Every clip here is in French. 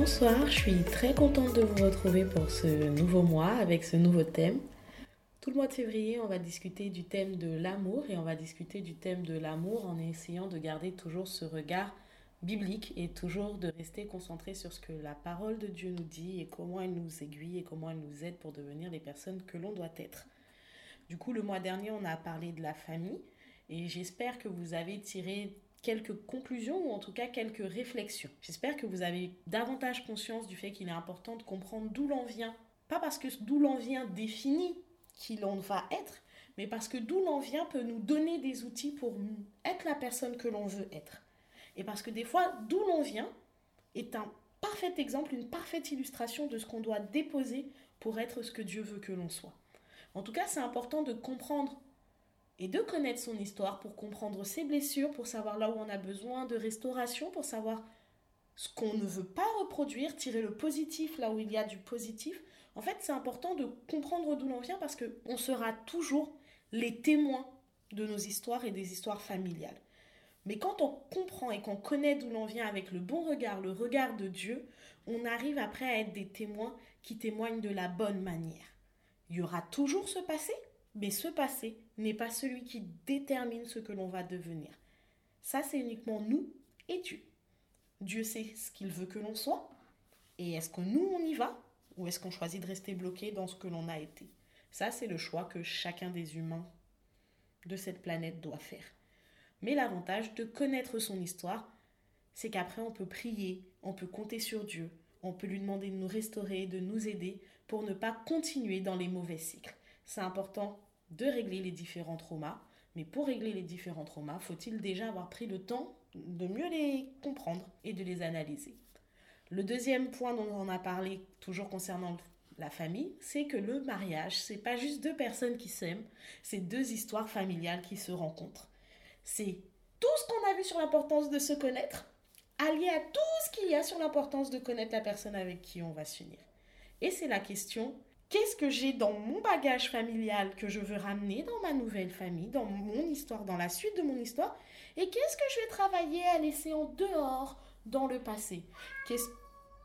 Bonsoir, je suis très contente de vous retrouver pour ce nouveau mois avec ce nouveau thème. Tout le mois de février, on va discuter du thème de l'amour et on va discuter du thème de l'amour en essayant de garder toujours ce regard biblique et toujours de rester concentré sur ce que la parole de Dieu nous dit et comment elle nous aiguille et comment elle nous aide pour devenir les personnes que l'on doit être. Du coup, le mois dernier, on a parlé de la famille et j'espère que vous avez tiré quelques conclusions ou en tout cas quelques réflexions. J'espère que vous avez davantage conscience du fait qu'il est important de comprendre d'où l'on vient. Pas parce que d'où l'on vient définit qui l'on va être, mais parce que d'où l'on vient peut nous donner des outils pour être la personne que l'on veut être. Et parce que des fois, d'où l'on vient est un parfait exemple, une parfaite illustration de ce qu'on doit déposer pour être ce que Dieu veut que l'on soit. En tout cas, c'est important de comprendre et de connaître son histoire pour comprendre ses blessures, pour savoir là où on a besoin de restauration, pour savoir ce qu'on ne veut pas reproduire, tirer le positif là où il y a du positif. En fait, c'est important de comprendre d'où l'on vient parce qu'on sera toujours les témoins de nos histoires et des histoires familiales. Mais quand on comprend et qu'on connaît d'où l'on vient avec le bon regard, le regard de Dieu, on arrive après à être des témoins qui témoignent de la bonne manière. Il y aura toujours ce passé, mais ce passé n'est pas celui qui détermine ce que l'on va devenir. Ça, c'est uniquement nous et Dieu. Dieu sait ce qu'il veut que l'on soit. Et est-ce que nous, on y va Ou est-ce qu'on choisit de rester bloqué dans ce que l'on a été? Ça, c'est le choix que chacun des humains de cette planète doit faire. Mais l'avantage de connaître son histoire, c'est qu'après, on peut prier, on peut compter sur Dieu, on peut lui demander de nous restaurer, de nous aider pour ne pas continuer dans les mauvais cycles c'est important de régler les différents traumas. Mais pour régler les différents traumas, faut-il déjà avoir pris le temps de mieux les comprendre et de les analyser? Le deuxième point dont on a parlé, toujours concernant la famille, c'est que le mariage, c'est pas juste deux personnes qui s'aiment, c'est deux histoires familiales qui se rencontrent. C'est tout ce qu'on a vu sur l'importance de se connaître, allié à tout ce qu'il y a sur l'importance de connaître la personne avec qui on va s'unir. Et c'est la question Qu'est-ce que j'ai dans mon bagage familial que je veux ramener dans ma nouvelle famille, dans mon histoire, dans la suite de mon histoire Et qu'est-ce que je vais travailler à laisser en dehors dans le passé?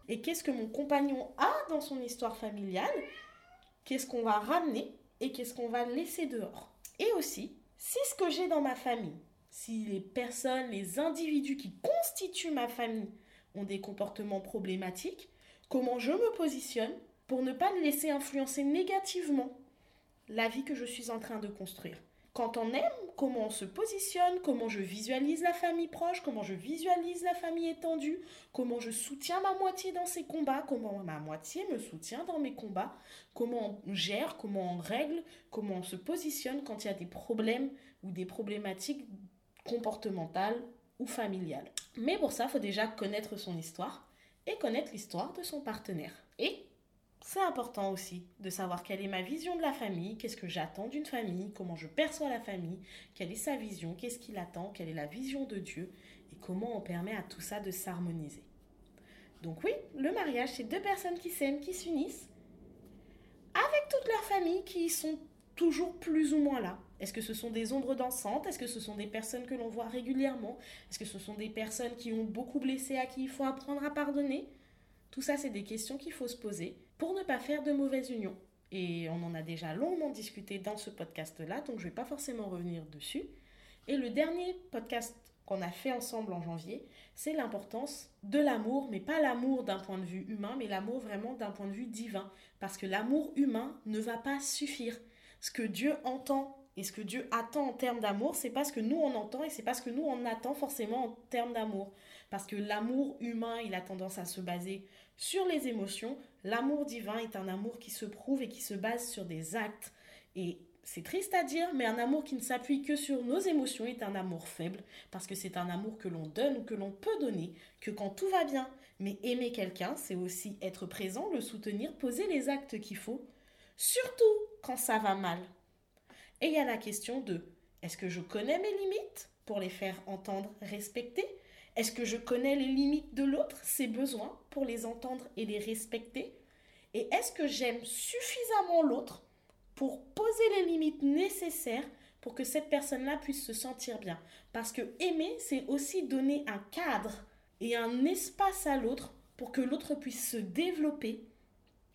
Et qu'est-ce que mon compagnon a dans son histoire familiale Qu'est-ce qu'on va ramener et qu'est-ce qu'on va laisser dehors? Et aussi, si ce que j'ai dans ma famille, si les personnes, les individus qui constituent ma famille ont des comportements problématiques, comment je me positionne pour ne pas laisser influencer négativement la vie que je suis en train de construire. Quand on aime, comment on se positionne, comment je visualise la famille proche, comment je visualise la famille étendue, comment je soutiens ma moitié dans ses combats, comment ma moitié me soutient dans mes combats, comment on gère, comment on règle, comment on se positionne quand il y a des problèmes ou des problématiques comportementales ou familiales. Mais pour ça, il faut déjà connaître son histoire et connaître l'histoire de son partenaire. Et c'est important aussi de savoir quelle est ma vision de la famille, qu'est-ce que j'attends d'une famille, comment je perçois la famille, quelle est sa vision, qu'est-ce qu'il attend, quelle est la vision de Dieu et comment on permet à tout ça de s'harmoniser. Donc oui, le mariage, c'est deux personnes qui s'aiment, qui s'unissent, avec toute leur famille qui sont toujours plus ou moins là. Est-ce que ce sont des ombres dansantes? Est-ce que ce sont des personnes que l'on voit régulièrement? Est-ce que ce sont des personnes qui ont beaucoup blessé, à qui il faut apprendre à pardonner? Tout ça, c'est des questions qu'il faut se poser pour ne pas faire de mauvaises unions. Et on en a déjà longuement discuté dans ce podcast-là, donc je ne vais pas forcément revenir dessus. Et le dernier podcast qu'on a fait ensemble en janvier, c'est l'importance de l'amour, mais pas l'amour d'un point de vue humain, mais l'amour vraiment d'un point de vue divin. Parce que l'amour humain ne va pas suffire. Ce que Dieu entend et ce que Dieu attend en termes d'amour, c'est pas ce que nous on entend et c'est pas ce que nous on attend forcément en termes d'amour. Parce que l'amour humain, il a tendance à se baser sur les émotions. L'amour divin est un amour qui se prouve et qui se base sur des actes. Et c'est triste à dire, mais un amour qui ne s'appuie que sur nos émotions est un amour faible, parce que c'est un amour que l'on donne ou que l'on peut donner, que quand tout va bien. Mais aimer quelqu'un, c'est aussi être présent, le soutenir, poser les actes qu'il faut, surtout quand ça va mal. Et il y a la question de est-ce que je connais mes limites pour les faire entendre, respecter? Est-ce que je connais les limites de l'autre, ses besoins, pour les entendre et les respecter? Et est-ce que j'aime suffisamment l'autre pour poser les limites nécessaires pour que cette personne-là puisse se sentir bien? Parce que aimer, c'est aussi donner un cadre et un espace à l'autre pour que l'autre puisse se développer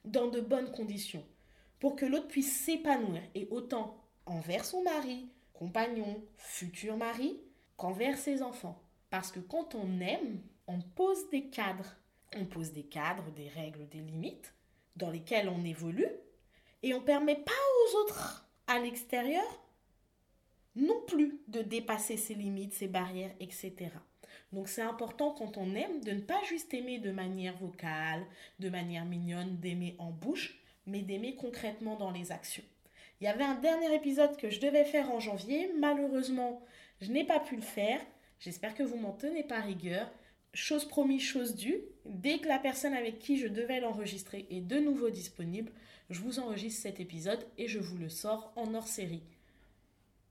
dans de bonnes conditions, pour que l'autre puisse s'épanouir, et autant envers son mari, compagnon, futur mari, qu'envers ses enfants. Parce que quand on aime, on pose des cadres. On pose des cadres, des règles, des limites dans lesquelles on évolue, et on ne permet pas aux autres à l'extérieur non plus de dépasser ses limites, ses barrières, etc. Donc c'est important quand on aime de ne pas juste aimer de manière vocale, de manière mignonne, d'aimer en bouche, mais d'aimer concrètement dans les actions. Il y avait un dernier épisode que je devais faire en janvier. Malheureusement, je n'ai pas pu le faire. J'espère que vous m'en tenez pas rigueur. Chose promise, chose due. Dès que la personne avec qui je devais l'enregistrer est de nouveau disponible, je vous enregistre cet épisode et je vous le sors en hors série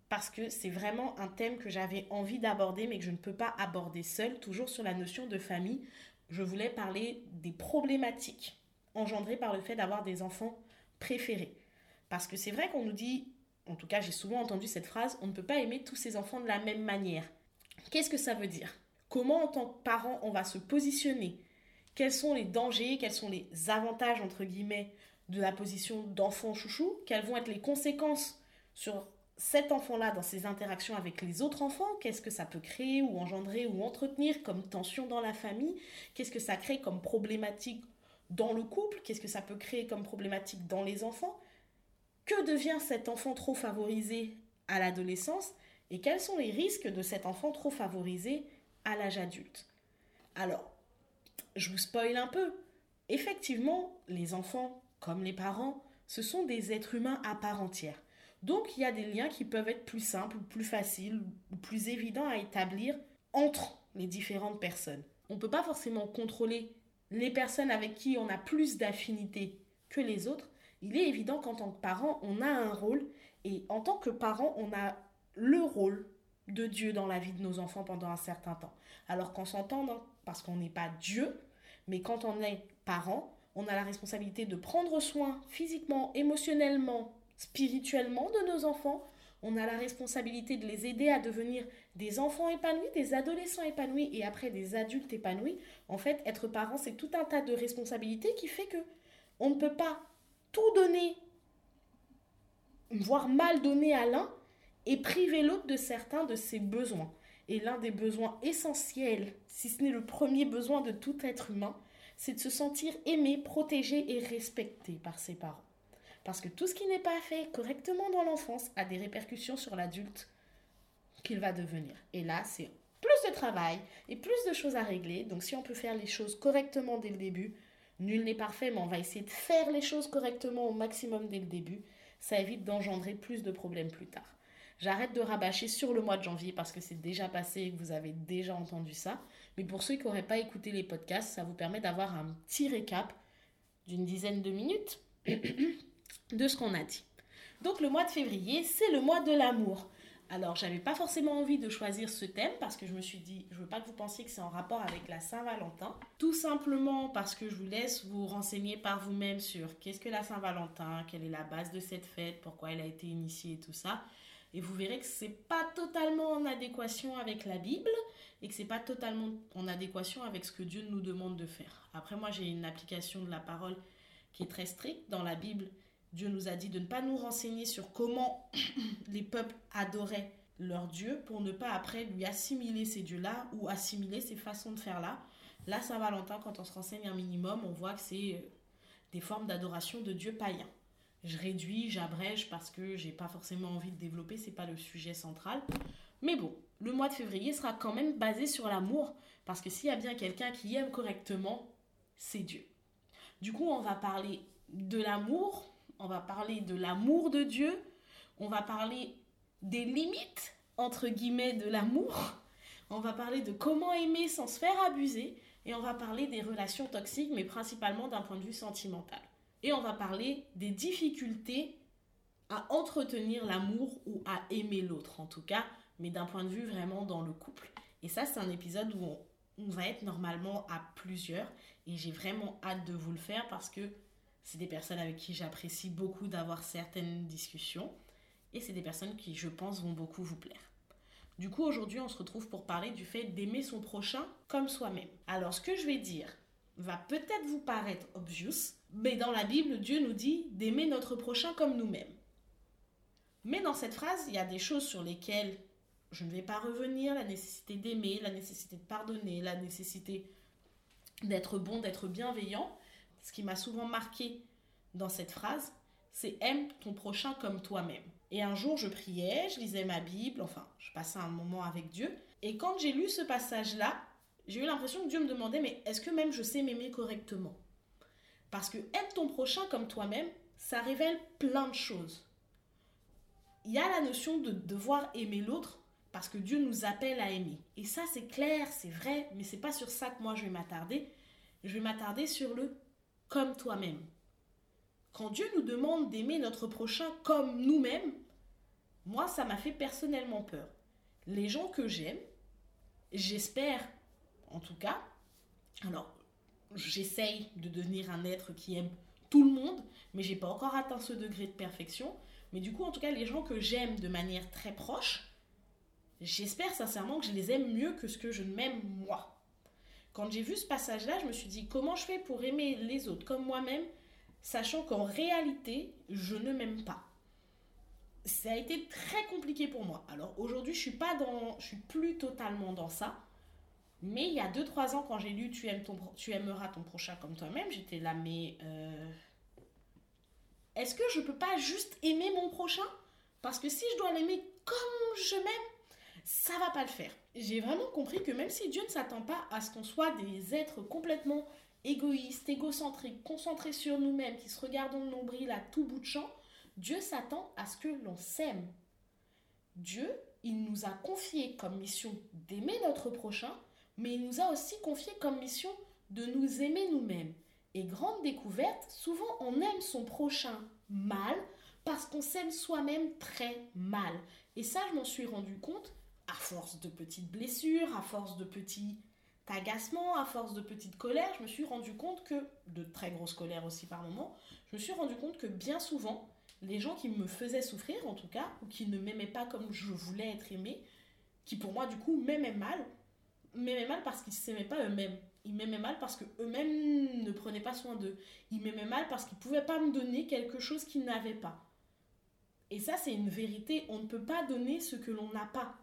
parce que c'est vraiment un thème que j'avais envie d'aborder mais que je ne peux pas aborder seul, toujours sur la notion de famille. Je voulais parler des problématiques engendrées par le fait d'avoir des enfants préférés. Parce que c'est vrai qu'on nous dit, en tout cas j'ai souvent entendu cette phrase, on ne peut pas aimer tous ses enfants de la même manière. Qu'est-ce que ça veut dire? Comment en tant que parent on va se positionner? Quels sont les dangers, quels sont les avantages entre guillemets de la position d'enfant chouchou? Quelles vont être les conséquences sur cet enfant-là dans ses interactions avec les autres enfants, qu'est-ce que ça peut créer ou engendrer ou entretenir comme tension dans la famille, qu'est-ce que ça crée comme problématique dans le couple, qu'est-ce que ça peut créer comme problématique dans les enfants, que devient cet enfant trop favorisé à l'adolescence? Et quels sont les risques de cet enfant trop favorisé à l'âge adulte? Alors, je vous spoil un peu. Effectivement, les enfants, comme les parents, ce sont des êtres humains à part entière. Donc il y a des liens qui peuvent être plus simples, plus faciles, plus évidents à établir entre les différentes personnes. On ne peut pas forcément contrôler les personnes avec qui on a plus d'affinité que les autres. Il est évident qu'en tant que parent, on a un rôle et en tant que parent, on a le rôle de Dieu dans la vie de nos enfants pendant un certain temps. Alors qu'on s'entend, parce qu'on n'est pas Dieu, mais quand on est parent, on a la responsabilité de prendre soin physiquement, émotionnellement, spirituellement de nos enfants. On a la responsabilité de les aider à devenir des enfants épanouis, des adolescents épanouis et après des adultes épanouis. En fait, être parent, c'est tout un tas de responsabilités qui fait que on ne peut pas tout donner, voire mal donner à l'un et priver l'autre de certains de ses besoins. Et l'un des besoins essentiels, si ce n'est le premier besoin de tout être humain, c'est de se sentir aimé, protégé et respecté par ses parents. Parce que tout ce qui n'est pas fait correctement dans l'enfance a des répercussions sur l'adulte qu'il va devenir. Et là, c'est plus de travail et plus de choses à régler. Donc si on peut faire les choses correctement dès le début, nul n'est parfait, mais on va essayer de faire les choses correctement au maximum dès le début. Ça évite d'engendrer plus de problèmes plus tard. J'arrête de rabâcher sur le mois de janvier parce que c'est déjà passé et que vous avez déjà entendu ça. Mais pour ceux qui n'auraient pas écouté les podcasts, ça vous permet d'avoir un petit récap d'une dizaine de minutes de ce qu'on a dit. Donc le mois de février, c'est le mois de l'amour. Alors, j'avais pas forcément envie de choisir ce thème parce que je me suis dit, je veux pas que vous pensiez que c'est en rapport avec la Saint-Valentin. Tout simplement parce que je vous laisse vous renseigner par vous-même sur qu'est-ce que la Saint-Valentin, quelle est la base de cette fête, pourquoi elle a été initiée et tout ça. Et vous verrez que c'est pas totalement en adéquation avec la Bible et que c'est pas totalement en adéquation avec ce que Dieu nous demande de faire. Après, moi, j'ai une application de la parole qui est très stricte dans la Bible Dieu nous a dit de ne pas nous renseigner sur comment les peuples adoraient leur Dieu pour ne pas après lui assimiler ces dieux-là ou assimiler ces façons de faire-là. Là, Saint-Valentin, quand on se renseigne un minimum, on voit que c'est euh, des formes d'adoration de dieux païens. Je réduis, j'abrège parce que j'ai pas forcément envie de développer, c'est pas le sujet central. Mais bon, le mois de février sera quand même basé sur l'amour parce que s'il y a bien quelqu'un qui aime correctement, c'est Dieu. Du coup, on va parler de l'amour, on va parler de l'amour de Dieu, on va parler des limites, entre guillemets, de l'amour, on va parler de comment aimer sans se faire abuser, et on va parler des relations toxiques, mais principalement d'un point de vue sentimental. Et on va parler des difficultés à entretenir l'amour ou à aimer l'autre, en tout cas, mais d'un point de vue vraiment dans le couple. Et ça, c'est un épisode où on, va être normalement à plusieurs, et j'ai vraiment hâte de vous le faire parce que c'est des personnes avec qui j'apprécie beaucoup d'avoir certaines discussions. Et c'est des personnes qui, je pense, vont beaucoup vous plaire. Du coup, aujourd'hui, on se retrouve pour parler du fait d'aimer son prochain comme soi-même. Alors, ce que je vais dire va peut-être vous paraître obvious, mais dans la Bible, Dieu nous dit d'aimer notre prochain comme nous-mêmes. Mais dans cette phrase, il y a des choses sur lesquelles je ne vais pas revenir, la nécessité d'aimer, la nécessité de pardonner, la nécessité d'être bon, d'être bienveillant. Ce qui m'a souvent marqué dans cette phrase, c'est aime ton prochain comme toi-même. Et un jour, je priais, je lisais ma Bible, enfin, je passais un moment avec Dieu. Et quand j'ai lu ce passage-là, j'ai eu l'impression que Dieu me demandait, mais est-ce que même je sais m'aimer correctement? Parce que aime ton prochain comme toi-même, ça révèle plein de choses. Il y a la notion de devoir aimer l'autre parce que Dieu nous appelle à aimer. Et ça, c'est clair, c'est vrai, mais c'est pas sur ça que moi je vais m'attarder. Je vais m'attarder sur le comme toi-même. Quand Dieu nous demande d'aimer notre prochain comme nous-mêmes, moi, ça m'a fait personnellement peur. Les gens que j'aime, j'espère, en tout cas, alors j'essaye de devenir un être qui aime tout le monde, mais j'ai pas encore atteint ce degré de perfection. Mais du coup, en tout cas, les gens que j'aime de manière très proche, j'espère sincèrement que je les aime mieux que ce que je m'aime moi. Quand j'ai vu ce passage-là, je me suis dit comment je fais pour aimer les autres comme moi-même, sachant qu'en réalité, je ne m'aime pas? Ça a été très compliqué pour moi. Alors aujourd'hui, je suis pas dans, je suis plus totalement dans ça. Mais il y a 2-3 ans, quand j'ai lu tu, aimes ton, tu aimeras ton prochain comme toi-même, j'étais là, mais euh, est-ce que je peux pas juste aimer mon prochain? Parce que si je dois l'aimer comme je m'aime, ça va pas le faire. J'ai vraiment compris que même si Dieu ne s'attend pas à ce qu'on soit des êtres complètement égoïstes, égocentriques, concentrés sur nous-mêmes, qui se regardent dans le nombril à tout bout de champ, Dieu s'attend à ce que l'on s'aime. Dieu, il nous a confié comme mission d'aimer notre prochain, mais il nous a aussi confié comme mission de nous aimer nous-mêmes. Et grande découverte, souvent on aime son prochain mal parce qu'on s'aime soi-même très mal. Et ça, je m'en suis rendu compte à force de petites blessures, à force de petits agacements, à force de petites colères, je me suis rendu compte que, de très grosses colères aussi par moments, je me suis rendu compte que bien souvent, les gens qui me faisaient souffrir en tout cas, ou qui ne m'aimaient pas comme je voulais être aimé, qui pour moi du coup m'aimaient mal, m'aimaient mal parce qu'ils s'aimaient pas eux-mêmes. Ils m'aimaient mal parce qu'eux-mêmes ne prenaient pas soin d'eux. Ils m'aimaient mal parce qu'ils pouvaient pas me donner quelque chose qu'ils n'avaient pas. Et ça, c'est une vérité. On ne peut pas donner ce que l'on n'a pas.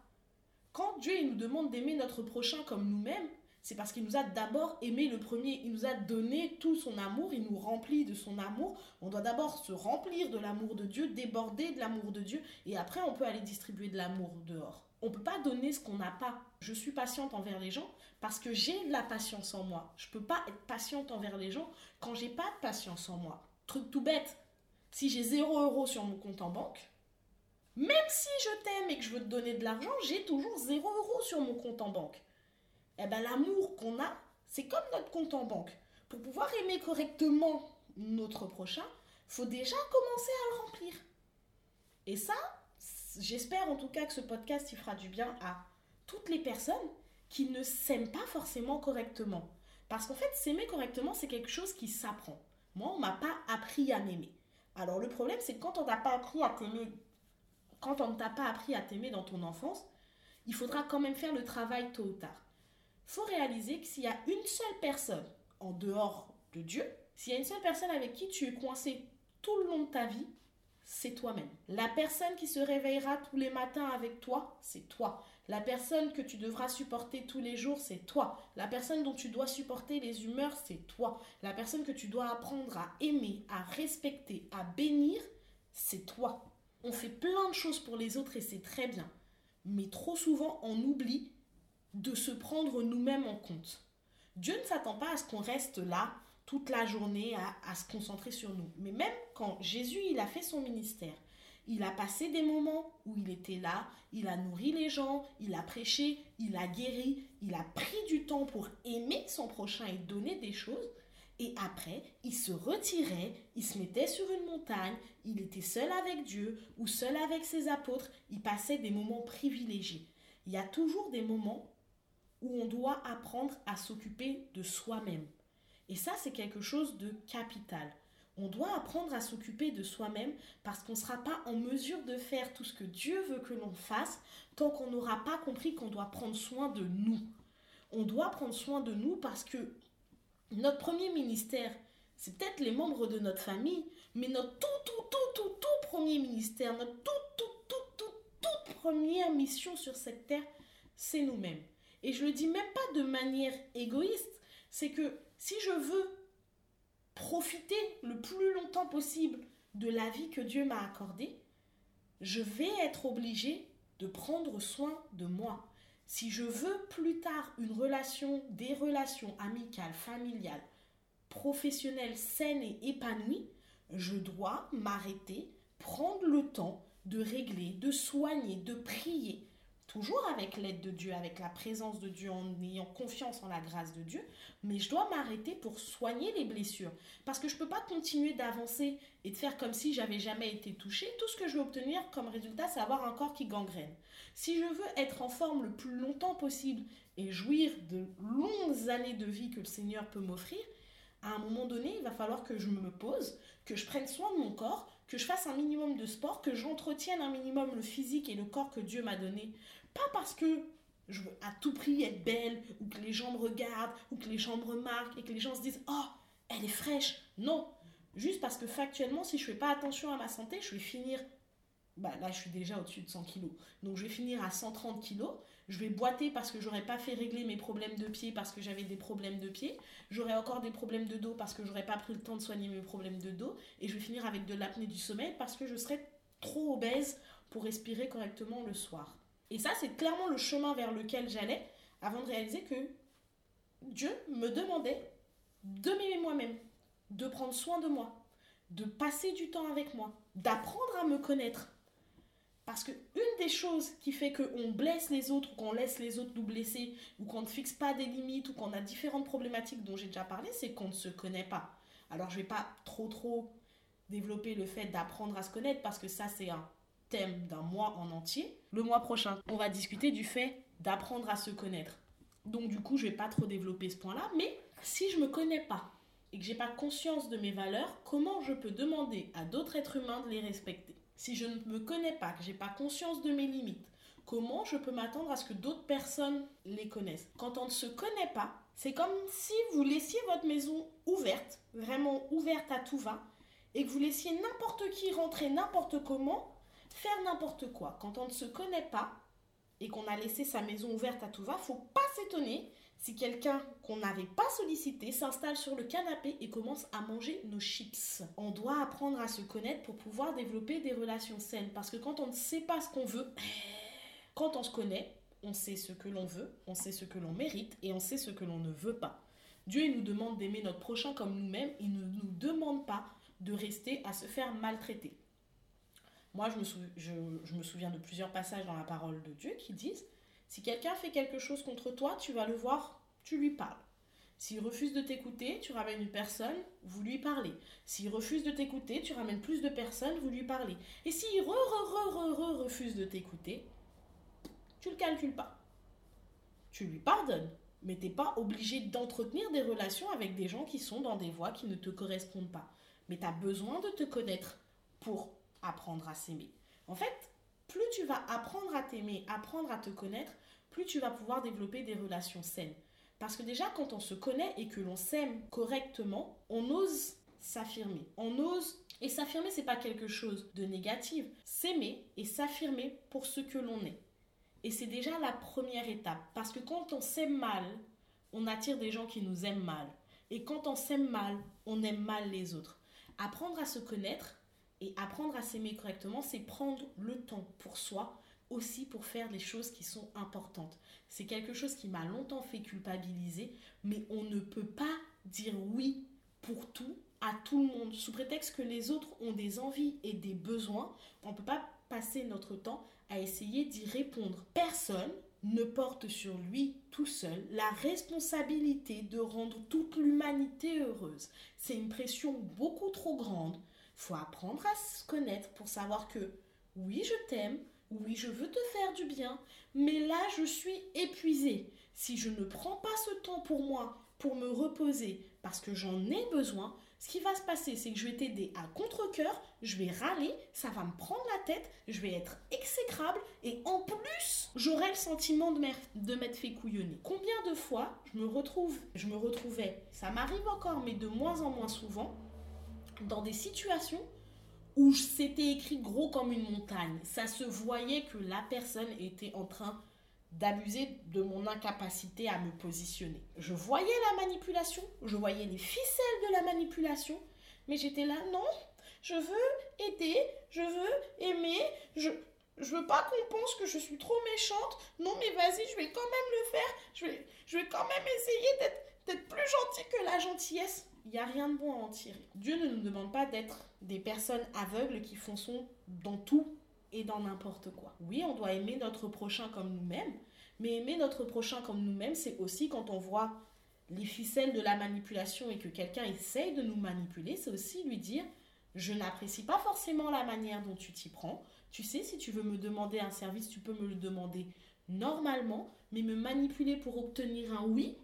Quand Dieu nous demande d'aimer notre prochain comme nous-mêmes, c'est parce qu'il nous a d'abord aimé le premier, il nous a donné tout son amour, il nous remplit de son amour. On doit d'abord se remplir de l'amour de Dieu, déborder de l'amour de Dieu, et après on peut aller distribuer de l'amour dehors. On ne peut pas donner ce qu'on n'a pas. Je suis patiente envers les gens parce que j'ai de la patience en moi. Je ne peux pas être patiente envers les gens quand j'ai pas de patience en moi. Truc tout bête. Si j'ai 0 euros sur mon compte en banque, même si je t'aime et que je veux te donner de l'argent, j'ai toujours 0 euros sur mon compte en banque. Eh ben, l'amour qu'on a, c'est comme notre compte en banque. Pour pouvoir aimer correctement notre prochain, faut déjà commencer à le remplir. Et ça, j'espère en tout cas que ce podcast il fera du bien à toutes les personnes qui ne s'aiment pas forcément correctement. Parce qu'en fait, s'aimer correctement, c'est quelque chose qui s'apprend. Moi, on m'a pas appris à m'aimer. Alors le problème, c'est que quand on t'a pas appris à quand on ne t'a pas appris à t'aimer dans ton enfance, il faudra quand même faire le travail tôt ou tard. Faut réaliser que s'il y a une seule personne en dehors de Dieu, s'il y a une seule personne avec qui tu es coincé tout le long de ta vie, c'est toi-même. La personne qui se réveillera tous les matins avec toi, c'est toi. La personne que tu devras supporter tous les jours, c'est toi. La personne dont tu dois supporter les humeurs, c'est toi. La personne que tu dois apprendre à aimer, à respecter, à bénir, c'est toi. On fait plein de choses pour les autres et c'est très bien. Mais trop souvent, on oublie de se prendre nous-mêmes en compte. Dieu ne s'attend pas à ce qu'on reste là toute la journée à, se concentrer sur nous. Mais même quand Jésus, il a fait son ministère, il a passé des moments où il était là, il a nourri les gens, il a prêché, il a guéri, il a pris du temps pour aimer son prochain et donner des choses. Et après, il se retirait, il se mettait sur une montagne, il était seul avec Dieu ou seul avec ses apôtres, il passait des moments privilégiés. Il y a toujours des moments où on doit apprendre à s'occuper de soi-même. Et ça, c'est quelque chose de capital. On doit apprendre à s'occuper de soi-même parce qu'on ne sera pas en mesure de faire tout ce que Dieu veut que l'on fasse tant qu'on n'aura pas compris qu'on doit prendre soin de nous. On doit prendre soin de nous parce que Notre premier ministère, c'est peut-être les membres de notre famille, mais notre tout, tout, tout, tout, tout premier ministère, notre tout, tout, tout, tout, toute première mission sur cette terre, c'est nous-mêmes. Et je le dis même pas de manière égoïste, c'est que si je veux profiter le plus longtemps possible de la vie que Dieu m'a accordée, je vais être obligé de prendre soin de moi. Si je veux plus tard une relation, des relations amicales, familiales, professionnelles saines et épanouies, je dois m'arrêter, prendre le temps de régler, de soigner, de prier, toujours avec l'aide de Dieu, avec la présence de Dieu, en ayant confiance en la grâce de Dieu, mais je dois m'arrêter pour soigner les blessures. Parce que je ne peux pas continuer d'avancer et de faire comme si j'avais jamais été touchée. Tout ce que je veux obtenir comme résultat, c'est avoir un corps qui gangrène. Si je veux être en forme le plus longtemps possible et jouir de longues années de vie que le Seigneur peut m'offrir, à un moment donné, il va falloir que je me pose, que je prenne soin de mon corps, que je fasse un minimum de sport, que j'entretienne un minimum le physique et le corps que Dieu m'a donné. Pas parce que je veux à tout prix être belle, ou que les gens me regardent, ou que les gens me remarquent, et que les gens se disent Oh, elle est fraîche. Non. Juste parce que factuellement, si je fais pas attention à ma santé, je vais finir bah là je suis déjà au-dessus de 100 kilos. Donc je vais finir à 130 kilos. Je vais boiter parce que j'aurais pas fait régler mes problèmes de pied parce que j'avais des problèmes de pied. J'aurai encore des problèmes de dos parce que j'aurais pas pris le temps de soigner mes problèmes de dos. Et je vais finir avec de l'apnée du sommeil parce que je serai trop obèse pour respirer correctement le soir. Et ça c'est clairement le chemin vers lequel j'allais avant de réaliser que Dieu me demandait de m'aimer moi-même, de prendre soin de moi, de passer du temps avec moi, d'apprendre à me connaître parce que une des choses qui fait qu'on blesse les autres, ou qu'on laisse les autres nous blesser, ou qu'on ne fixe pas des limites, ou qu'on a différentes problématiques dont j'ai déjà parlé, c'est qu'on ne se connaît pas. Alors je vais pas trop trop développer le fait d'apprendre à se connaître, parce que ça c'est un thème d'un mois en entier. Le mois prochain, on va discuter du fait d'apprendre à se connaître. Donc du coup, je vais pas trop développer ce point-là, mais si je me connais pas et que j'ai pas conscience de mes valeurs, comment je peux demander à d'autres êtres humains de les respecter? Si je ne me connais pas, que j'ai pas conscience de mes limites, comment je peux m'attendre à ce que d'autres personnes les connaissent? Quand on ne se connaît pas, c'est comme si vous laissiez votre maison ouverte, vraiment ouverte à tout va, et que vous laissiez n'importe qui rentrer n'importe comment, faire n'importe quoi. Quand on ne se connaît pas et qu'on a laissé sa maison ouverte à tout va, faut pas s'étonner si quelqu'un qu'on n'avait pas sollicité s'installe sur le canapé et commence à manger nos chips. On doit apprendre à se connaître pour pouvoir développer des relations saines. Parce que quand on ne sait pas ce qu'on veut, quand on se connaît, on sait ce que l'on veut, on sait ce que l'on mérite et on sait ce que l'on ne veut pas. Dieu nous demande d'aimer notre prochain comme nous-mêmes, il ne nous demande pas de rester à se faire maltraiter. Moi, je me souviens de plusieurs passages dans la parole de Dieu qui disent si quelqu'un fait quelque chose contre toi, tu vas le voir, tu lui parles. S'il refuse de t'écouter, tu ramènes une personne, vous lui parlez. S'il refuse de t'écouter, tu ramènes plus de personnes, vous lui parlez. Et s'il re, re, re, re, refuse de t'écouter, tu le calcules pas. Tu lui pardonnes, mais t'es pas obligé d'entretenir des relations avec des gens qui sont dans des voies qui ne te correspondent pas. Mais tu as besoin de te connaître pour apprendre à s'aimer. En fait, plus tu vas apprendre à t'aimer, apprendre à te connaître, plus tu vas pouvoir développer des relations saines. Parce que déjà, quand on se connaît et que l'on s'aime correctement, on ose s'affirmer. On ose. Et s'affirmer, c'est pas quelque chose de négatif. S'aimer et s'affirmer pour ce que l'on est. Et c'est déjà la première étape. Parce que quand on s'aime mal, on attire des gens qui nous aiment mal. Et quand on s'aime mal, on aime mal les autres. Apprendre à se connaître, et apprendre à s'aimer correctement, c'est prendre le temps pour soi, aussi pour faire les choses qui sont importantes. C'est quelque chose qui m'a longtemps fait culpabiliser, mais on ne peut pas dire oui pour tout à tout le monde sous prétexte que les autres ont des envies et des besoins. On ne peut pas passer notre temps à essayer d'y répondre. Personne ne porte sur lui tout seul la responsabilité de rendre toute l'humanité heureuse. C'est une pression beaucoup trop grande faut apprendre à se connaître pour savoir que oui, je t'aime, oui, je veux te faire du bien, mais là, je suis épuisée. Si je ne prends pas ce temps pour moi, pour me reposer parce que j'en ai besoin, ce qui va se passer, c'est que je vais t'aider à contre-coeur, je vais râler, ça va me prendre la tête, je vais être exécrable et en plus, j'aurai le sentiment de m'être fait couillonner. Combien de fois je me retrouve, je me retrouvais, ça m'arrive encore, mais de moins en moins souvent, dans des situations où c'était écrit gros comme une montagne. Ça se voyait que la personne était en train d'abuser de mon incapacité à me positionner. Je voyais la manipulation, je voyais les ficelles de la manipulation, mais j'étais là, non, je veux aider, je veux aimer, je, je veux pas qu'on pense que je suis trop méchante. Non, mais vas-y, je vais quand même le faire. Je vais, je vais quand même essayer d'être plus gentil que la gentillesse. Il n'y a rien de bon à en tirer. Dieu ne nous demande pas d'être des personnes aveugles qui foncent dans tout et dans n'importe quoi. Oui, on doit aimer notre prochain comme nous-mêmes, mais aimer notre prochain comme nous-mêmes, c'est aussi quand on voit les ficelles de la manipulation et que quelqu'un essaye de nous manipuler, c'est aussi lui dire je n'apprécie pas forcément la manière dont tu t'y prends. Tu sais, si tu veux me demander un service, tu peux me le demander normalement, mais me manipuler pour obtenir un oui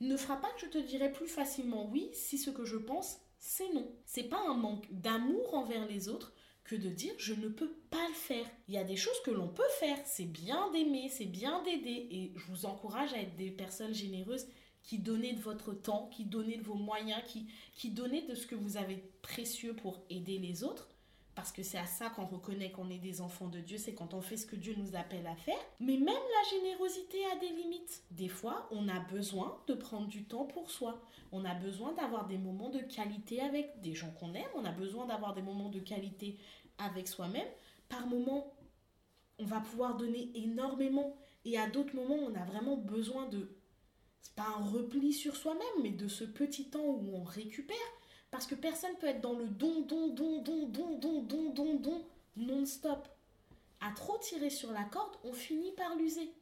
ne fera pas que je te dirai plus facilement oui si ce que je pense c'est non. C'est pas un manque d'amour envers les autres, que de dire je ne peux pas le faire. Il y a des choses que l'on peut faire, c'est bien d'aimer, c'est bien d'aider et je vous encourage à être des personnes généreuses qui donnez de votre temps, qui donnez de vos moyens, qui, qui de ce que vous avez précieux pour aider les autres. Parce que c'est à ça qu'on reconnaît qu'on est des enfants de Dieu, c'est quand on fait ce que Dieu nous appelle à faire. Mais même la générosité a des limites. Des fois, on a besoin de prendre du temps pour soi. On a besoin d'avoir des moments de qualité avec des gens qu'on aime. On a besoin d'avoir des moments de qualité avec soi-même. Par moments, on va pouvoir donner énormément. Et à d'autres moments, on a vraiment besoin de... C'est pas un repli sur soi-même, mais de ce petit temps où on récupère parce que personne peut être dans le don, don, don, don, don, don, don, don, don, non-stop. À trop tirer sur la corde, on finit par l'user.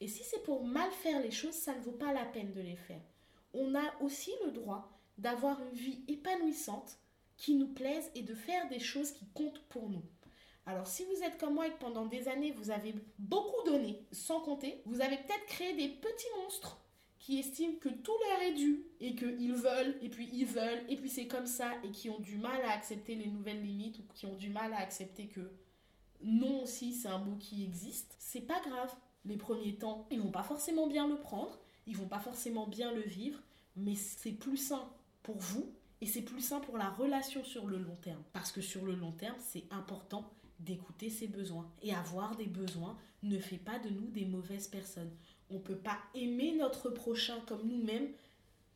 Et si c'est pour mal faire les choses, ça ne vaut pas la peine de les faire. On a aussi le droit d'avoir une vie épanouissante qui nous plaise et de faire des choses qui comptent pour nous. Alors si vous êtes comme moi et que pendant des années vous avez beaucoup donné, sans compter, vous avez peut-être créé des petits monstres qui estiment que tout leur est dû et qu'ils veulent, et puis ils veulent, et puis c'est comme ça, et qui ont du mal à accepter les nouvelles limites ou qui ont du mal à accepter que non aussi c'est un mot qui existe, c'est pas grave. Les premiers temps, ils vont pas forcément bien le prendre, ils vont pas forcément bien le vivre, mais c'est plus sain pour vous et c'est plus sain pour la relation sur le long terme. Parce que sur le long terme, c'est important d'écouter ses besoins. Et avoir des besoins ne fait pas de nous des mauvaises personnes. On ne peut pas aimer notre prochain comme nous-mêmes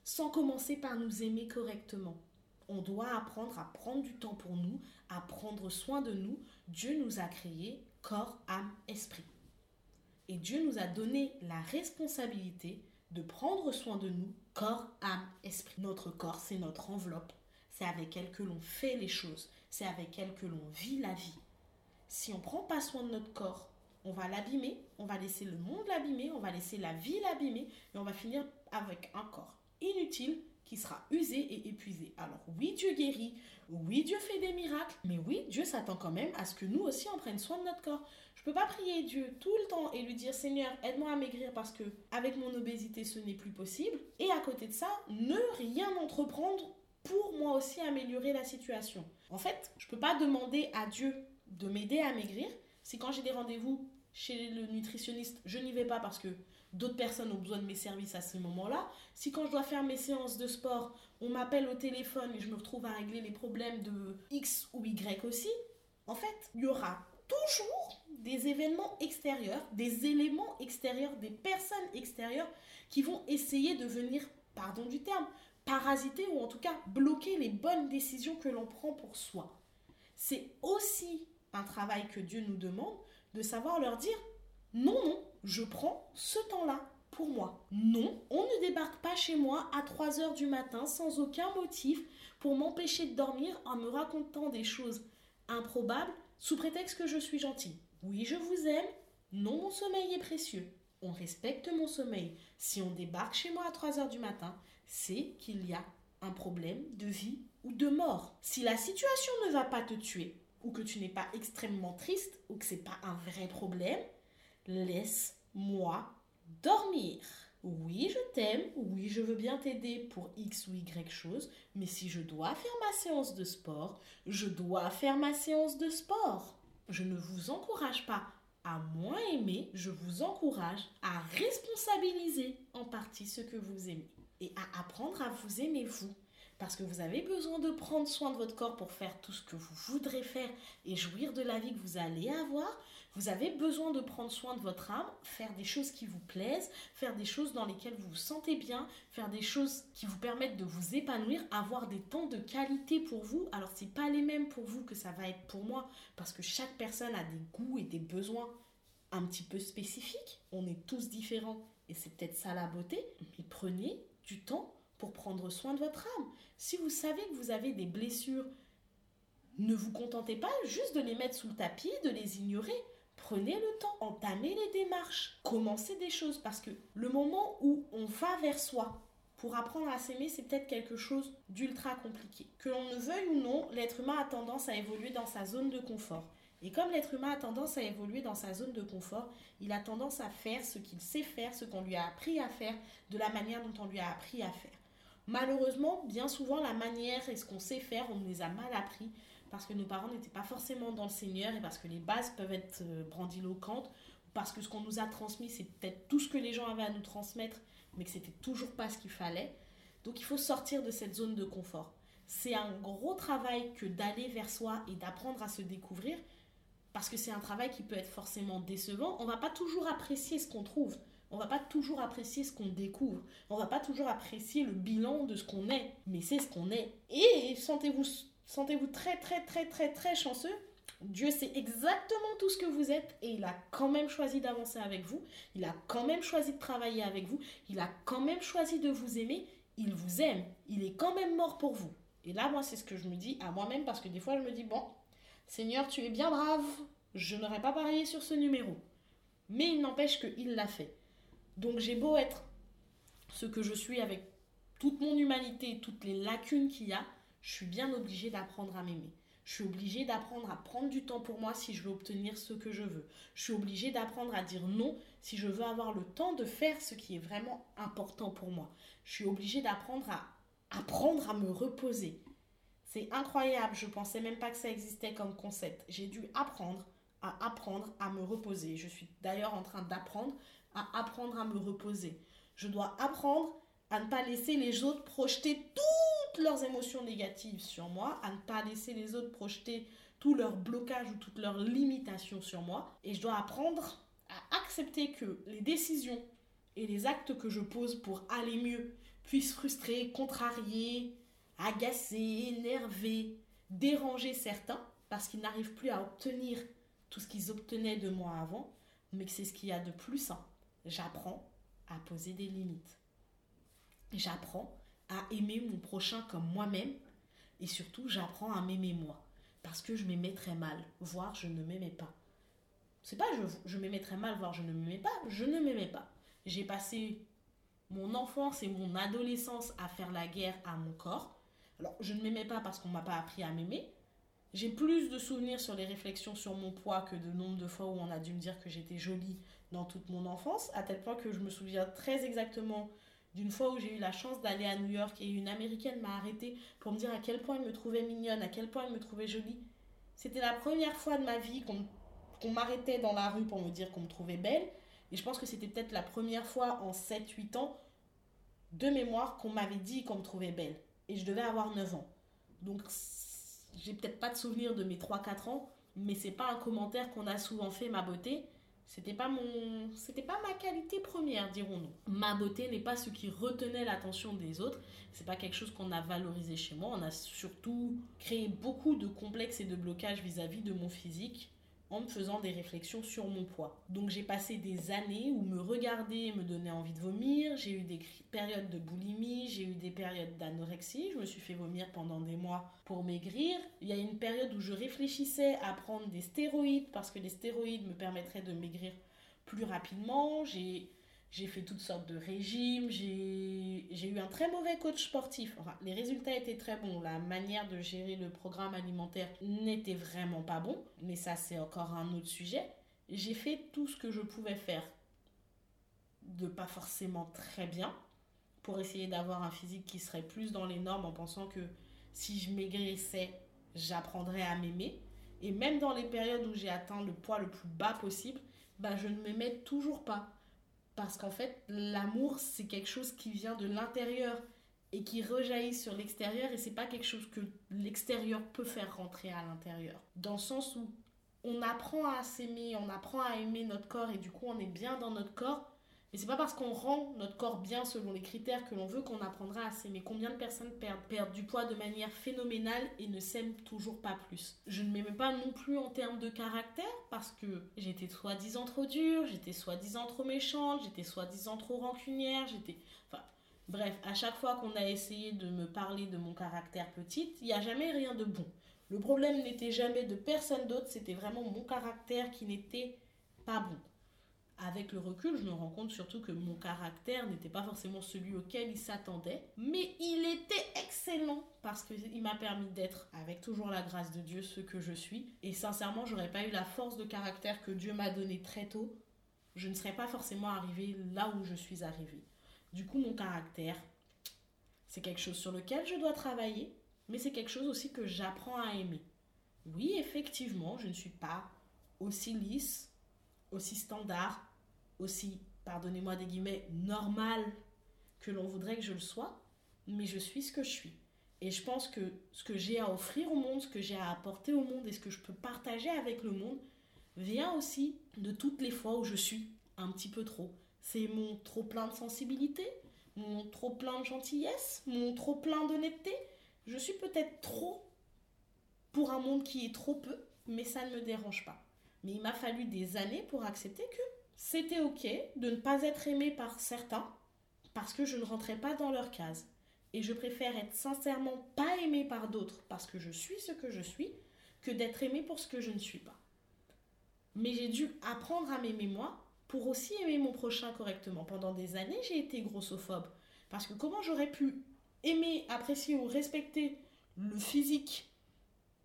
sans commencer par nous aimer correctement. On doit apprendre à prendre du temps pour nous, à prendre soin de nous. Dieu nous a créés corps, âme, esprit. Et Dieu nous a donné la responsabilité de prendre soin de nous, corps, âme, esprit. Notre corps, c'est notre enveloppe. C'est avec elle que l'on fait les choses. C'est avec elle que l'on vit la vie. Si on ne prend pas soin de notre corps, on va l'abîmer, on va laisser le monde l'abîmer, on va laisser la vie l'abîmer, et on va finir avec un corps inutile qui sera usé et épuisé. Alors oui, Dieu guérit, oui, Dieu fait des miracles, mais oui, Dieu s'attend quand même à ce que nous aussi on prenne soin de notre corps. Je peux pas prier Dieu tout le temps et lui dire Seigneur, aide-moi à maigrir parce que avec mon obésité ce n'est plus possible. Et à côté de ça, ne rien entreprendre pour moi aussi améliorer la situation. En fait, je peux pas demander à Dieu de m'aider à maigrir si quand j'ai des rendez-vous chez le nutritionniste, je n'y vais pas parce que d'autres personnes ont besoin de mes services à ce moment-là. Si quand je dois faire mes séances de sport, on m'appelle au téléphone et je me retrouve à régler les problèmes de X ou Y aussi, en fait, il y aura toujours des événements extérieurs, des éléments extérieurs, des personnes extérieures qui vont essayer de venir, pardon du terme, parasiter ou en tout cas bloquer les bonnes décisions que l'on prend pour soi. C'est aussi un travail que Dieu nous demande de savoir leur dire non, non, je prends ce temps-là pour moi. Non, on ne débarque pas chez moi à 3 heures du matin sans aucun motif pour m'empêcher de dormir en me racontant des choses improbables sous prétexte que je suis gentil. Oui, je vous aime. Non, mon sommeil est précieux. On respecte mon sommeil. Si on débarque chez moi à 3 heures du matin, c'est qu'il y a un problème de vie ou de mort. Si la situation ne va pas te tuer, ou que tu n'es pas extrêmement triste ou que c'est pas un vrai problème, laisse-moi dormir. oui, je t'aime, oui, je veux bien t'aider pour X ou Y chose, mais si je dois faire ma séance de sport, je dois faire ma séance de sport. Je ne vous encourage pas à moins aimer, je vous encourage à responsabiliser en partie ce que vous aimez et à apprendre à vous aimer vous. Parce que vous avez besoin de prendre soin de votre corps pour faire tout ce que vous voudrez faire et jouir de la vie que vous allez avoir. Vous avez besoin de prendre soin de votre âme, faire des choses qui vous plaisent, faire des choses dans lesquelles vous vous sentez bien, faire des choses qui vous permettent de vous épanouir, avoir des temps de qualité pour vous. Alors c'est pas les mêmes pour vous que ça va être pour moi parce que chaque personne a des goûts et des besoins un petit peu spécifiques. On est tous différents et c'est peut-être ça la beauté. Mais prenez du temps pour prendre soin de votre âme. Si vous savez que vous avez des blessures, ne vous contentez pas juste de les mettre sous le tapis, de les ignorer. Prenez le temps, entamez les démarches, commencez des choses parce que le moment où on va vers soi pour apprendre à s'aimer, c'est peut-être quelque chose d'ultra compliqué. Que l'on ne veuille ou non, l'être humain a tendance à évoluer dans sa zone de confort. Et comme l'être humain a tendance à évoluer dans sa zone de confort, il a tendance à faire ce qu'il sait faire, ce qu'on lui a appris à faire, de la manière dont on lui a appris à faire. Malheureusement, bien souvent, la manière et ce qu'on sait faire, on nous les a mal appris parce que nos parents n'étaient pas forcément dans le Seigneur et parce que les bases peuvent être euh, brandiloquentes, parce que ce qu'on nous a transmis, c'est peut-être tout ce que les gens avaient à nous transmettre, mais que c'était toujours pas ce qu'il fallait. Donc il faut sortir de cette zone de confort. C'est un gros travail que d'aller vers soi et d'apprendre à se découvrir, parce que c'est un travail qui peut être forcément décevant. On va pas toujours apprécier ce qu'on trouve. On va pas toujours apprécier ce qu'on découvre. On va pas toujours apprécier le bilan de ce qu'on est. Mais c'est ce qu'on est. Et sentez-vous sentez-vous très très très très très chanceux. Dieu sait exactement tout ce que vous êtes et il a quand même choisi d'avancer avec vous. Il a quand même choisi de travailler avec vous. Il a quand même choisi de vous aimer. Il vous aime. Il est quand même mort pour vous. Et là, moi, c'est ce que je me dis à moi-même parce que des fois, je me dis, bon, Seigneur, tu es bien brave. Je n'aurais pas parié sur ce numéro. Mais il n'empêche qu'il l'a fait. Donc j'ai beau être ce que je suis avec toute mon humanité, toutes les lacunes qu'il y a, je suis bien obligée d'apprendre à m'aimer. Je suis obligée d'apprendre à prendre du temps pour moi si je veux obtenir ce que je veux. Je suis obligée d'apprendre à dire non si je veux avoir le temps de faire ce qui est vraiment important pour moi. Je suis obligée d'apprendre à apprendre à me reposer. C'est incroyable, je pensais même pas que ça existait comme concept. J'ai dû apprendre à apprendre à me reposer. Je suis d'ailleurs en train d'apprendre à apprendre à me reposer. Je dois apprendre à ne pas laisser les autres projeter toutes leurs émotions négatives sur moi, à ne pas laisser les autres projeter tous leurs blocages ou toutes leurs limitations sur moi. Et je dois apprendre à accepter que les décisions et les actes que je pose pour aller mieux puissent frustrer, contrarier, agacer, énerver, déranger certains parce qu'ils n'arrivent plus à obtenir tout ce qu'ils obtenaient de moi avant, mais que c'est ce qu'il y a de plus sain j'apprends à poser des limites. J'apprends à aimer mon prochain comme moi-même et surtout j'apprends à m'aimer moi parce que je m'aimais très mal, voire je ne m'aimais pas. C'est pas je, je m'aimais très mal, voire je ne m'aimais pas, je ne m'aimais pas. J'ai passé mon enfance et mon adolescence à faire la guerre à mon corps. Alors je ne m'aimais pas parce qu'on m'a pas appris à m'aimer. J'ai plus de souvenirs sur les réflexions sur mon poids que de nombre de fois où on a dû me dire que j'étais jolie dans toute mon enfance, à tel point que je me souviens très exactement d'une fois où j'ai eu la chance d'aller à New York et une américaine m'a arrêtée pour me dire à quel point elle me trouvait mignonne, à quel point elle me trouvait jolie. C'était la première fois de ma vie qu'on m'arrêtait dans la rue pour me dire qu'on me trouvait belle. Et je pense que c'était peut-être la première fois en 7-8 ans de mémoire qu'on m'avait dit qu'on me trouvait belle. Et je devais avoir 9 ans. Donc j'ai peut-être pas de souvenir de mes 3-4 ans, mais c'est pas un commentaire qu'on a souvent fait, ma beauté. C'était pas mon, c'était pas ma qualité première, dirons-nous. Ma beauté n'est pas ce qui retenait l'attention des autres. C'est pas quelque chose qu'on a valorisé chez moi. On a surtout créé beaucoup de complexes et de blocages vis-à-vis de mon physique en me faisant des réflexions sur mon poids. Donc j'ai passé des années où me regarder me donnait envie de vomir, j'ai eu des périodes de boulimie, j'ai eu des périodes d'anorexie, je me suis fait vomir pendant des mois pour maigrir. Il y a une période où je réfléchissais à prendre des stéroïdes parce que les stéroïdes me permettraient de maigrir plus rapidement. J'ai j'ai fait toutes sortes de régimes, j'ai eu un très mauvais coach sportif. Enfin, les résultats étaient très bons, la manière de gérer le programme alimentaire n'était vraiment pas bon, mais ça c'est encore un autre sujet. J'ai fait tout ce que je pouvais faire de pas forcément très bien pour essayer d'avoir un physique qui serait plus dans les normes en pensant que si je maigrissais, j'apprendrais à m'aimer. Et même dans les périodes où j'ai atteint le poids le plus bas possible, bah, je ne m'aimais toujours pas. Parce qu'en fait, l'amour, c'est quelque chose qui vient de l'intérieur et qui rejaillit sur l'extérieur et c'est pas quelque chose que l'extérieur peut faire rentrer à l'intérieur. Dans le sens où on apprend à s'aimer, on apprend à aimer notre corps et du coup on est bien dans notre corps et c'est pas parce qu'on rend notre corps bien selon les critères que l'on veut qu'on apprendra à s'aimer. Combien de personnes perdent, perdent, du poids de manière phénoménale et ne s'aiment toujours pas plus? Je ne m'aimais pas non plus en termes de caractère parce que j'étais soi-disant trop dure, j'étais soi-disant trop méchante, j'étais soi-disant trop rancunière, j'étais... Enfin, bref, à chaque fois qu'on a essayé de me parler de mon caractère petite, il n'y a jamais rien de bon. Le problème n'était jamais de personne d'autre, c'était vraiment mon caractère qui n'était pas bon avec le recul, je me rends compte surtout que mon caractère n'était pas forcément celui auquel il s'attendait, mais il était excellent parce qu'il m'a permis d'être, avec toujours la grâce de Dieu, ce que je suis. Et sincèrement, j'aurais pas eu la force de caractère que Dieu m'a donné très tôt, je ne serais pas forcément arrivée là où je suis arrivée. Du coup, mon caractère, c'est quelque chose sur lequel je dois travailler, mais c'est quelque chose aussi que j'apprends à aimer. Oui, effectivement, je ne suis pas aussi lisse, aussi standard, aussi, pardonnez-moi des guillemets, normal que l'on voudrait que je le sois, mais je suis ce que je suis. Et je pense que ce que j'ai à offrir au monde, ce que j'ai à apporter au monde et ce que je peux partager avec le monde vient aussi de toutes les fois où je suis un petit peu trop. C'est mon trop plein de sensibilité, mon trop plein de gentillesse, mon trop plein d'honnêteté. Je suis peut-être trop pour un monde qui est trop peu, mais ça ne me dérange pas. Mais il m'a fallu des années pour accepter que c'était ok de ne pas être aimé par certains parce que je ne rentrais pas dans leur case. Et je préfère être sincèrement pas aimé par d'autres parce que je suis ce que je suis que d'être aimé pour ce que je ne suis pas. Mais j'ai dû apprendre à m'aimer moi pour aussi aimer mon prochain correctement. Pendant des années, j'ai été grossophobe. Parce que comment j'aurais pu aimer, apprécier ou respecter le physique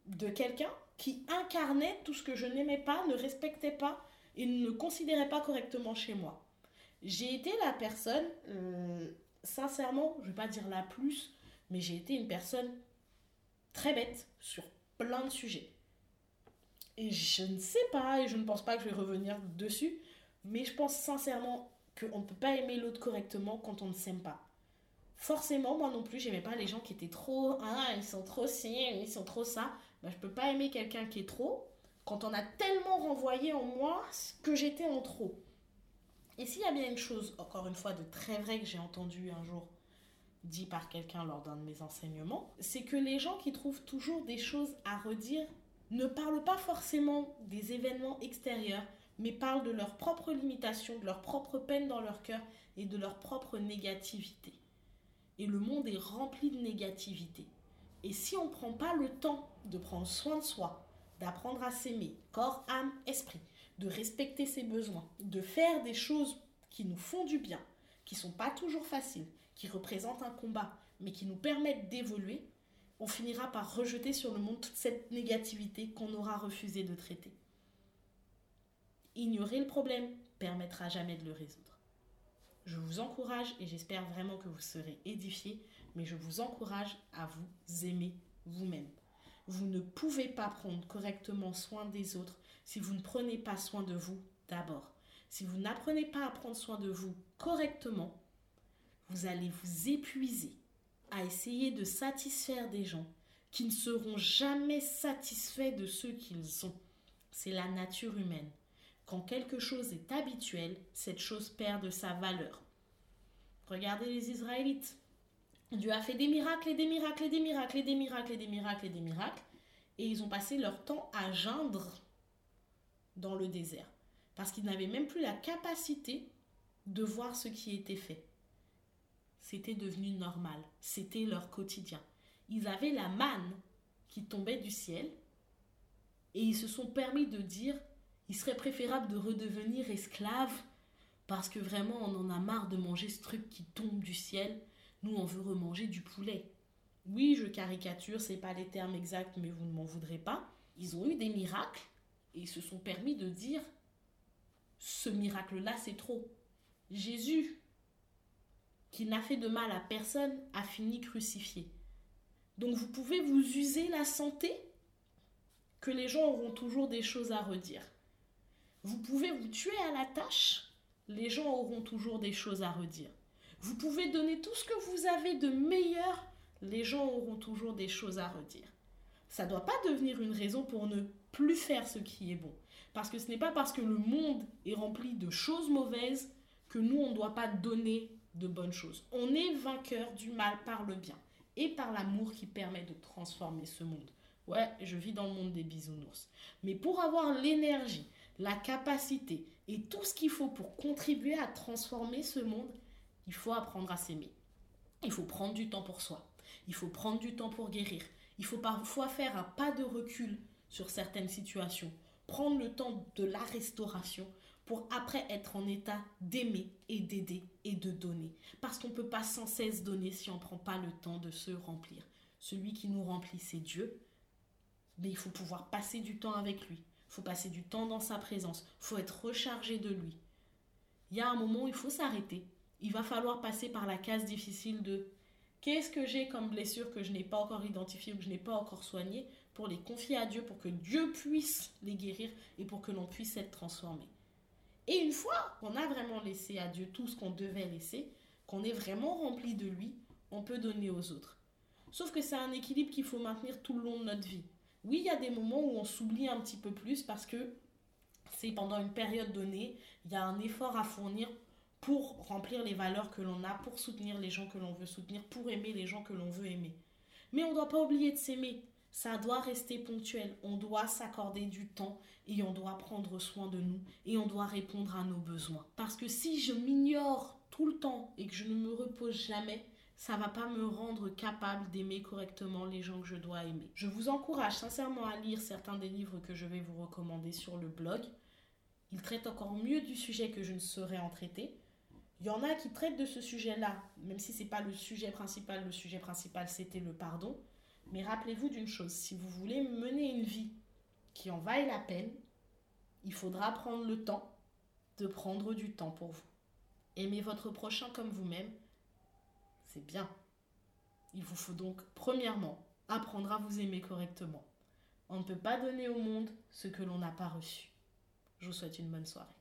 de quelqu'un qui incarnait tout ce que je n'aimais pas, ne respectait pas et ne considérait pas correctement chez moi. J'ai été la personne, euh, sincèrement, je ne vais pas dire la plus, mais j'ai été une personne très bête sur plein de sujets. Et je ne sais pas, et je ne pense pas que je vais revenir dessus, mais je pense sincèrement qu'on ne peut pas aimer l'autre correctement quand on ne s'aime pas. Forcément, moi non plus, j'aimais pas les gens qui étaient trop, ah, ils sont trop ci, ils sont trop ça. Ben, je peux pas aimer quelqu'un qui est trop, quand on a tellement renvoyé en moi que j'étais en trop. Et s'il y a bien une chose, encore une fois, de très vrai que j'ai entendu un jour dit par quelqu'un lors d'un de mes enseignements, c'est que les gens qui trouvent toujours des choses à redire ne parlent pas forcément des événements extérieurs, mais parlent de leurs propres limitations, de leurs propres peines dans leur cœur et de leur propre négativité. Et le monde est rempli de négativité. Et si on ne prend pas le temps de prendre soin de soi, d'apprendre à s'aimer, corps, âme, esprit, de respecter ses besoins, de faire des choses qui nous font du bien, qui sont pas toujours faciles, qui représentent un combat, mais qui nous permettent d'évoluer, on finira par rejeter sur le monde toute cette négativité qu'on aura refusé de traiter. Ignorer le problème permettra jamais de le résoudre. Je vous encourage et j'espère vraiment que vous serez édifiés, mais je vous encourage à vous aimer vous-même. Vous ne pouvez pas prendre correctement soin des autres si vous ne prenez pas soin de vous d'abord. Si vous n'apprenez pas à prendre soin de vous correctement, vous allez vous épuiser à essayer de satisfaire des gens qui ne seront jamais satisfaits de ce qu'ils sont. C'est la nature humaine. Quand quelque chose est habituel, cette chose perd de sa valeur. Regardez les Israélites. Dieu a fait des miracles et des miracles et des miracles et des miracles et des miracles et des miracles. Et ils ont passé leur temps à geindre dans le désert. Parce qu'ils n'avaient même plus la capacité de voir ce qui était fait. C'était devenu normal. C'était leur quotidien. Ils avaient la manne qui tombait du ciel. Et ils se sont permis de dire, il serait préférable de redevenir esclave parce que vraiment on en a marre de manger ce truc qui tombe du ciel nous, on veut remanger du poulet. Oui, je caricature, c'est pas les termes exacts, mais vous ne m'en voudrez pas. Ils ont eu des miracles et ils se sont permis de dire ce miracle-là, c'est trop. Jésus, qui n'a fait de mal à personne, a fini crucifié. Donc vous pouvez vous user la santé, que les gens auront toujours des choses à redire. Vous pouvez vous tuer à la tâche, les gens auront toujours des choses à redire. Vous pouvez donner tout ce que vous avez de meilleur, les gens auront toujours des choses à redire. Ça ne doit pas devenir une raison pour ne plus faire ce qui est bon. Parce que ce n'est pas parce que le monde est rempli de choses mauvaises que nous, on ne doit pas donner de bonnes choses. On est vainqueur du mal par le bien et par l'amour qui permet de transformer ce monde. Ouais, je vis dans le monde des bisounours. Mais pour avoir l'énergie, la capacité et tout ce qu'il faut pour contribuer à transformer ce monde, il faut apprendre à s'aimer. Il faut prendre du temps pour soi. Il faut prendre du temps pour guérir. Il faut parfois faire un pas de recul sur certaines situations. Prendre le temps de la restauration pour après être en état d'aimer et d'aider et de donner. Parce qu'on ne peut pas sans cesse donner si on ne prend pas le temps de se remplir. Celui qui nous remplit, c'est Dieu. Mais il faut pouvoir passer du temps avec lui. Il faut passer du temps dans sa présence. Il faut être rechargé de lui. Il y a un moment où il faut s'arrêter. Il va falloir passer par la case difficile de qu'est-ce que j'ai comme blessure que je n'ai pas encore identifiée ou que je n'ai pas encore soignée pour les confier à Dieu, pour que Dieu puisse les guérir et pour que l'on puisse être transformé. Et une fois qu'on a vraiment laissé à Dieu tout ce qu'on devait laisser, qu'on est vraiment rempli de lui, on peut donner aux autres. Sauf que c'est un équilibre qu'il faut maintenir tout le long de notre vie. Oui, il y a des moments où on s'oublie un petit peu plus parce que c'est pendant une période donnée, il y a un effort à fournir pour remplir les valeurs que l'on a, pour soutenir les gens que l'on veut soutenir, pour aimer les gens que l'on veut aimer. Mais on ne doit pas oublier de s'aimer. Ça doit rester ponctuel. On doit s'accorder du temps et on doit prendre soin de nous et on doit répondre à nos besoins. Parce que si je m'ignore tout le temps et que je ne me repose jamais, ça va pas me rendre capable d'aimer correctement les gens que je dois aimer. Je vous encourage sincèrement à lire certains des livres que je vais vous recommander sur le blog. Ils traitent encore mieux du sujet que je ne saurais en traiter. Il y en a qui traitent de ce sujet-là, même si ce n'est pas le sujet principal. Le sujet principal, c'était le pardon. Mais rappelez-vous d'une chose, si vous voulez mener une vie qui en vaille la peine, il faudra prendre le temps de prendre du temps pour vous. Aimez votre prochain comme vous-même, c'est bien. Il vous faut donc, premièrement, apprendre à vous aimer correctement. On ne peut pas donner au monde ce que l'on n'a pas reçu. Je vous souhaite une bonne soirée.